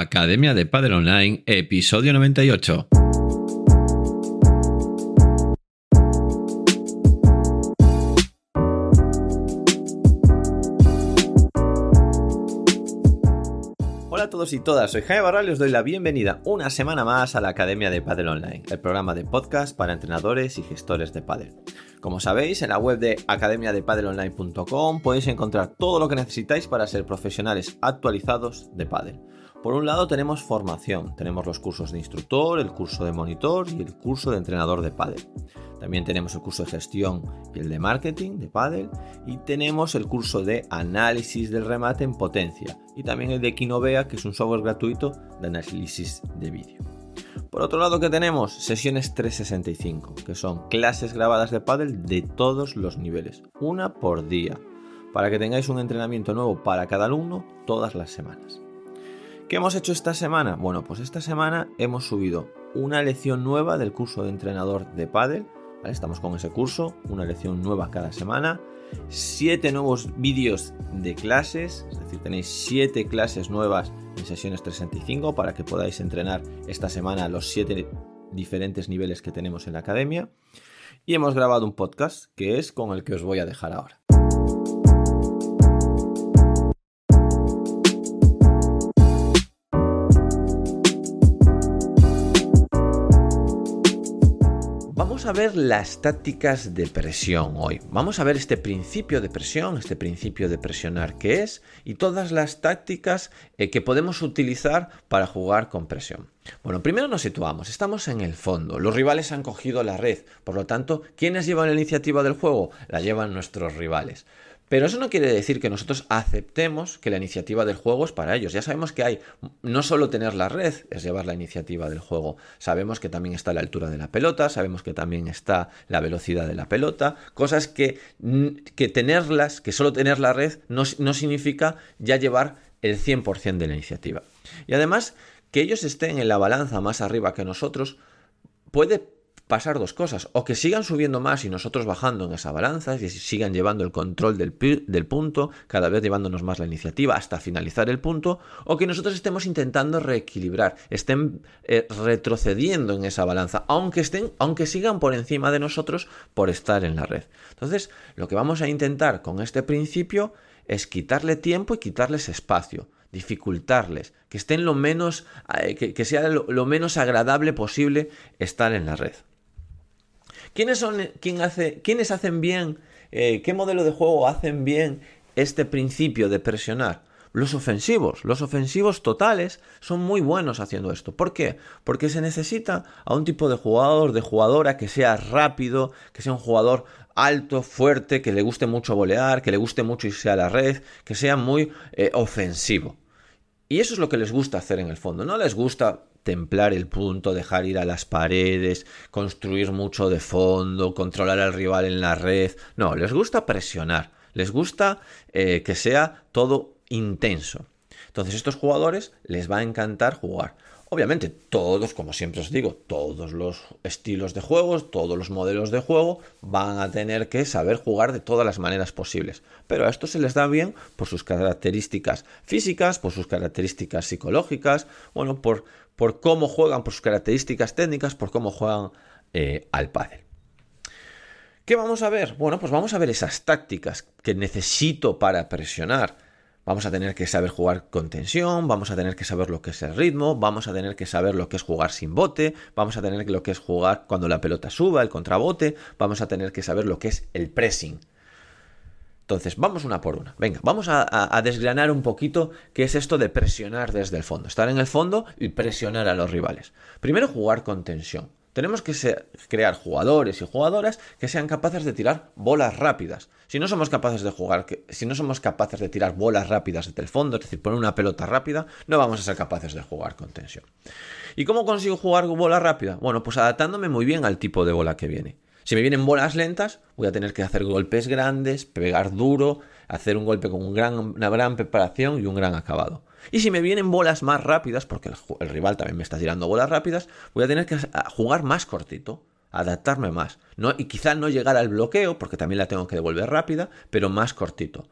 Academia de Padel Online, episodio 98. Hola a todos y todas, soy Jaime Barral y os doy la bienvenida una semana más a la Academia de Padel Online, el programa de podcast para entrenadores y gestores de Padel. Como sabéis, en la web de academiadepadelonline.com podéis encontrar todo lo que necesitáis para ser profesionales actualizados de Padel. Por un lado tenemos formación, tenemos los cursos de instructor, el curso de monitor y el curso de entrenador de pádel. También tenemos el curso de gestión y el de marketing de pádel y tenemos el curso de análisis del remate en potencia y también el de Kinovea, que es un software gratuito de análisis de vídeo. Por otro lado que tenemos sesiones 365, que son clases grabadas de pádel de todos los niveles, una por día, para que tengáis un entrenamiento nuevo para cada alumno todas las semanas. ¿Qué hemos hecho esta semana? Bueno, pues esta semana hemos subido una lección nueva del curso de entrenador de pádel. Estamos con ese curso, una lección nueva cada semana. Siete nuevos vídeos de clases, es decir, tenéis siete clases nuevas en sesiones 365 para que podáis entrenar esta semana los siete diferentes niveles que tenemos en la academia. Y hemos grabado un podcast que es con el que os voy a dejar ahora. Vamos a ver las tácticas de presión hoy. Vamos a ver este principio de presión, este principio de presionar que es y todas las tácticas eh, que podemos utilizar para jugar con presión. Bueno, primero nos situamos, estamos en el fondo, los rivales han cogido la red, por lo tanto, ¿quiénes llevan la iniciativa del juego? La llevan nuestros rivales. Pero eso no quiere decir que nosotros aceptemos que la iniciativa del juego es para ellos. Ya sabemos que hay no solo tener la red, es llevar la iniciativa del juego. Sabemos que también está la altura de la pelota, sabemos que también está la velocidad de la pelota, cosas que, que tenerlas, que solo tener la red no, no significa ya llevar el 100% de la iniciativa. Y además, que ellos estén en la balanza más arriba que nosotros puede pasar dos cosas, o que sigan subiendo más y nosotros bajando en esa balanza, y sigan llevando el control del, punto, cada vez llevándonos más la iniciativa hasta finalizar el punto, o que nosotros estemos intentando reequilibrar, estén eh, retrocediendo en esa balanza, aunque estén, aunque sigan por encima de nosotros por estar en la red. Entonces, lo que vamos a intentar con este principio es quitarle tiempo y quitarles espacio dificultarles, que estén lo menos, eh, que, sea lo, menos agradable posible estar en la red. ¿Quiénes son, quién hace, quiénes hacen bien, eh, qué modelo de juego hacen bien este principio de presionar? Los ofensivos, los ofensivos totales son muy buenos haciendo esto. ¿Por qué? Porque se necesita a un tipo de jugador, de jugadora que sea rápido, que sea un jugador alto, fuerte, que le guste mucho volear, que le guste mucho irse a la red, que sea muy eh, ofensivo. Y eso es lo que les gusta hacer en el fondo. No les gusta templar el punto, dejar ir a las paredes, construir mucho de fondo, controlar al rival en la red. No, les gusta presionar, les gusta eh, que sea todo intenso. Entonces, estos jugadores les va a encantar jugar. Obviamente, todos, como siempre os digo, todos los estilos de juegos, todos los modelos de juego van a tener que saber jugar de todas las maneras posibles. Pero a esto se les da bien por sus características físicas, por sus características psicológicas, bueno, por, por cómo juegan, por sus características técnicas, por cómo juegan eh, al pádel. ¿Qué vamos a ver? Bueno, pues vamos a ver esas tácticas que necesito para presionar Vamos a tener que saber jugar con tensión, vamos a tener que saber lo que es el ritmo, vamos a tener que saber lo que es jugar sin bote, vamos a tener lo que es jugar cuando la pelota suba, el contrabote, vamos a tener que saber lo que es el pressing. Entonces, vamos una por una. Venga, vamos a, a, desgranar un poquito qué es esto de presionar desde el fondo. Estar en el fondo y presionar a los rivales. Primero, jugar con tensión. Tenemos que crear jugadores y jugadoras que sean capaces de tirar bolas rápidas. Si no somos capaces de jugar, si no somos capaces de tirar bolas rápidas desde el fondo, es decir, poner una pelota rápida, no vamos a ser capaces de jugar con tensión. ¿Y cómo consigo jugar bola rápida? Bueno, pues adaptándome muy bien al tipo de bola que viene. Si me vienen bolas lentas, voy a tener que hacer golpes grandes, pegar duro, hacer un golpe con una gran preparación y un gran acabado. Y si me vienen bolas más rápidas, porque el, rival también me está tirando bolas rápidas, voy a tener que jugar más cortito, adaptarme más. No, y quizá no llegar al bloqueo, porque también la tengo que devolver rápida, pero más cortito.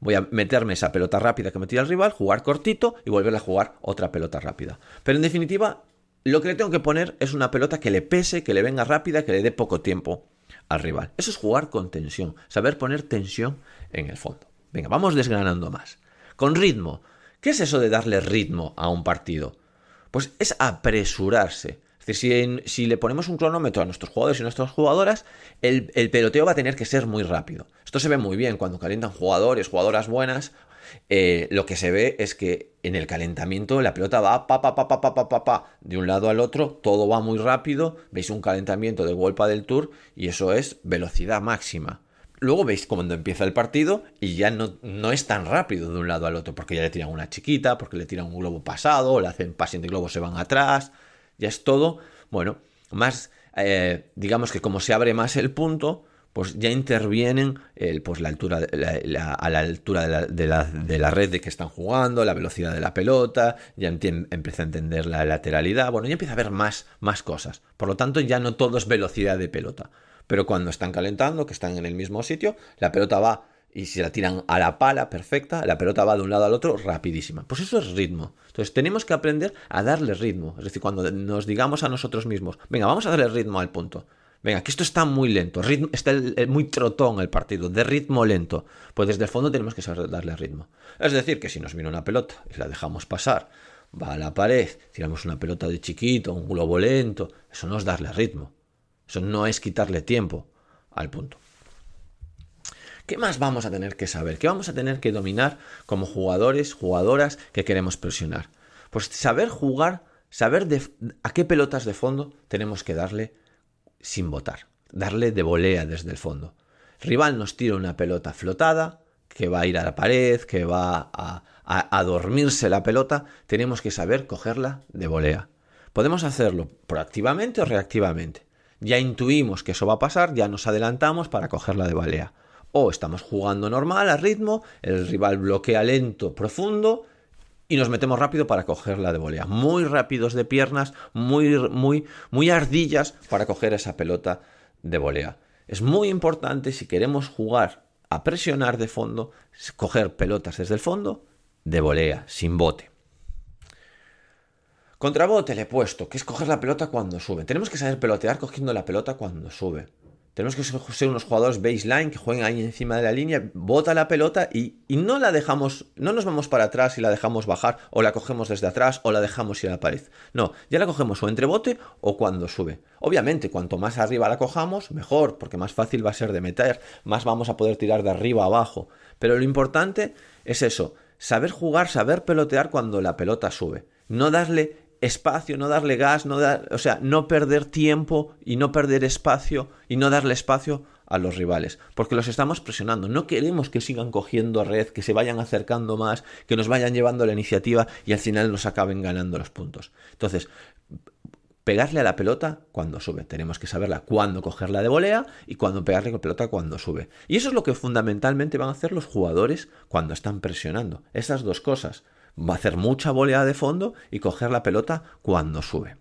Voy a meterme esa pelota rápida que me tira el rival, jugar cortito y volver a jugar otra pelota rápida. Pero en definitiva, lo que le tengo que poner es una pelota que le pese, que le venga rápida, que le dé poco tiempo al rival. Eso es jugar con tensión, saber poner tensión en el fondo. Venga, vamos desgranando más. Con ritmo. ¿Qué es eso de darle ritmo a un partido? Pues es apresurarse. Es decir, si, le ponemos un cronómetro a nuestros jugadores y nuestras jugadoras, el, peloteo va a tener que ser muy rápido. Esto se ve muy bien cuando calientan jugadores, jugadoras buenas. Eh, lo que se ve es que en el calentamiento la pelota va pa, pa, pa, pa, pa, pa, pa, de un lado al otro, todo va muy rápido. Veis un calentamiento de golpa del tour y eso es velocidad máxima. Luego veis cuando empieza el partido y ya no, no, es tan rápido de un lado al otro, porque ya le tiran una chiquita, porque le tiran un globo pasado, le hacen passing de globo, se van atrás, ya es todo, bueno, más, eh, digamos que como se abre más el punto, pues ya intervienen el, pues la altura, a la altura de la, de, la, red de que están jugando, la velocidad de la pelota, ya empieza a entender la lateralidad, bueno, ya empieza a haber más, más cosas. Por lo tanto, ya no todo es velocidad de pelota. Pero cuando están calentando, que están en el mismo sitio, la pelota va y si la tiran a la pala perfecta, la pelota va de un lado al otro rapidísima. Pues eso es ritmo. Entonces tenemos que aprender a darle ritmo. Es decir, cuando nos digamos a nosotros mismos, venga, vamos a darle ritmo al punto. Venga, que esto está muy lento, está muy trotón el partido, de ritmo lento. Pues desde el fondo tenemos que saber darle ritmo. Es decir, que si nos viene una pelota y la dejamos pasar, va a la pared, tiramos una pelota de chiquito, un globo lento, eso no es darle ritmo. Eso no es quitarle tiempo al punto. ¿Qué más vamos a tener que saber? ¿Qué vamos a tener que dominar como jugadores, jugadoras que queremos presionar? Pues saber jugar, saber a qué pelotas de fondo tenemos que darle sin botar, darle de volea desde el fondo. rival nos tira una pelota flotada, que va a ir a la pared, que va a, a dormirse la pelota, tenemos que saber cogerla de volea. Podemos hacerlo proactivamente o reactivamente. Ya intuimos que eso va a pasar, ya nos adelantamos para cogerla de volea o estamos jugando normal a ritmo, el rival bloquea lento, profundo y nos metemos rápido para cogerla de volea. Muy rápidos de piernas, muy, muy, muy ardillas para coger esa pelota de volea. Es muy importante si queremos jugar a presionar de fondo, coger pelotas desde el fondo de volea, sin bote. Contra bote le he puesto, que es coger la pelota cuando sube. Tenemos que saber pelotear cogiendo la pelota cuando sube. Tenemos que ser unos jugadores baseline que jueguen ahí encima de la línea, bota la pelota y, no la dejamos, no nos vamos para atrás y la dejamos bajar, o la cogemos desde atrás, o la dejamos ir a la pared. No, ya la cogemos o entre bote o cuando sube. Obviamente, cuanto más arriba la cojamos, mejor, porque más fácil va a ser de meter, más vamos a poder tirar de arriba a abajo. Pero lo importante es eso, saber jugar, saber pelotear cuando la pelota sube. No darle espacio, no darle gas, no dar, o sea, no perder tiempo y no perder espacio y no darle espacio a los rivales, porque los estamos presionando. No queremos que sigan cogiendo red, que se vayan acercando más, que nos vayan llevando la iniciativa y al final nos acaben ganando los puntos. Entonces, pegarle a la pelota cuando sube. Tenemos que saberla cuándo cogerla de volea y cuándo pegarle con la pelota cuando sube. Y eso es lo que fundamentalmente van a hacer los jugadores cuando están presionando. Esas dos cosas va a hacer mucha volea de fondo y coger la pelota cuando sube.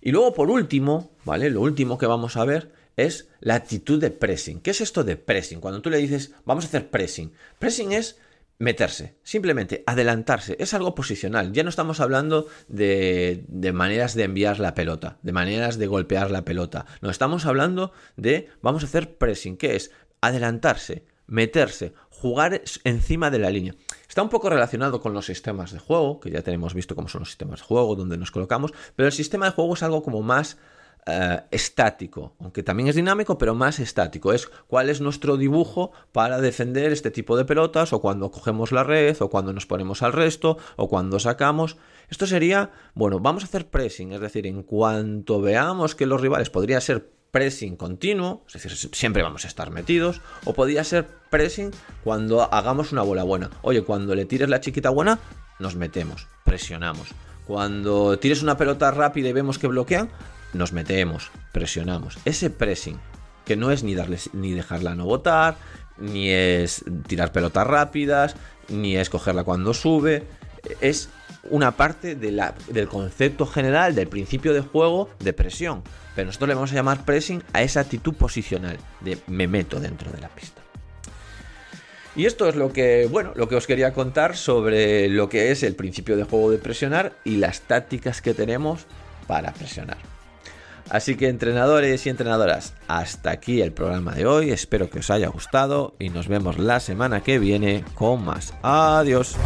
Y luego, por último, ¿vale? Lo último que vamos a ver es la actitud de pressing. ¿Qué es esto de pressing? Cuando tú le dices, vamos a hacer pressing. Pressing es meterse, simplemente adelantarse, es algo posicional. Ya no estamos hablando de, de, maneras de enviar la pelota, de maneras de golpear la pelota. No, estamos hablando de vamos a hacer pressing, que es adelantarse, meterse, jugar encima de la línea. Está un poco relacionado con los sistemas de juego, que ya tenemos visto cómo son los sistemas de juego, donde nos colocamos, pero el sistema de juego es algo como más eh, estático, aunque también es dinámico, pero más estático. Es cuál es nuestro dibujo para defender este tipo de pelotas, o cuando cogemos la red, o cuando nos ponemos al resto, o cuando sacamos. Esto sería, bueno, vamos a hacer pressing, es decir, en cuanto veamos que los rivales podría ser pressing continuo, es decir, siempre vamos a estar metidos, o podría ser pressing cuando hagamos una bola buena. Oye, cuando le tires la chiquita buena, nos metemos, presionamos. Cuando tires una pelota rápida y vemos que bloquean, nos metemos, presionamos. Ese pressing, que no es ni, darles, ni dejarla no botar, ni es tirar pelotas rápidas, ni es cogerla cuando sube, es una parte del concepto general del principio de juego de presión. Pero nosotros le vamos a llamar pressing a esa actitud posicional de me meto dentro de la pista. Y esto es lo que, bueno, lo que os quería contar sobre lo que es el principio de juego de presionar y las tácticas que tenemos para presionar. Así que entrenadores y entrenadoras, hasta aquí el programa de hoy. Espero que os haya gustado y nos vemos la semana que viene con más. Adiós.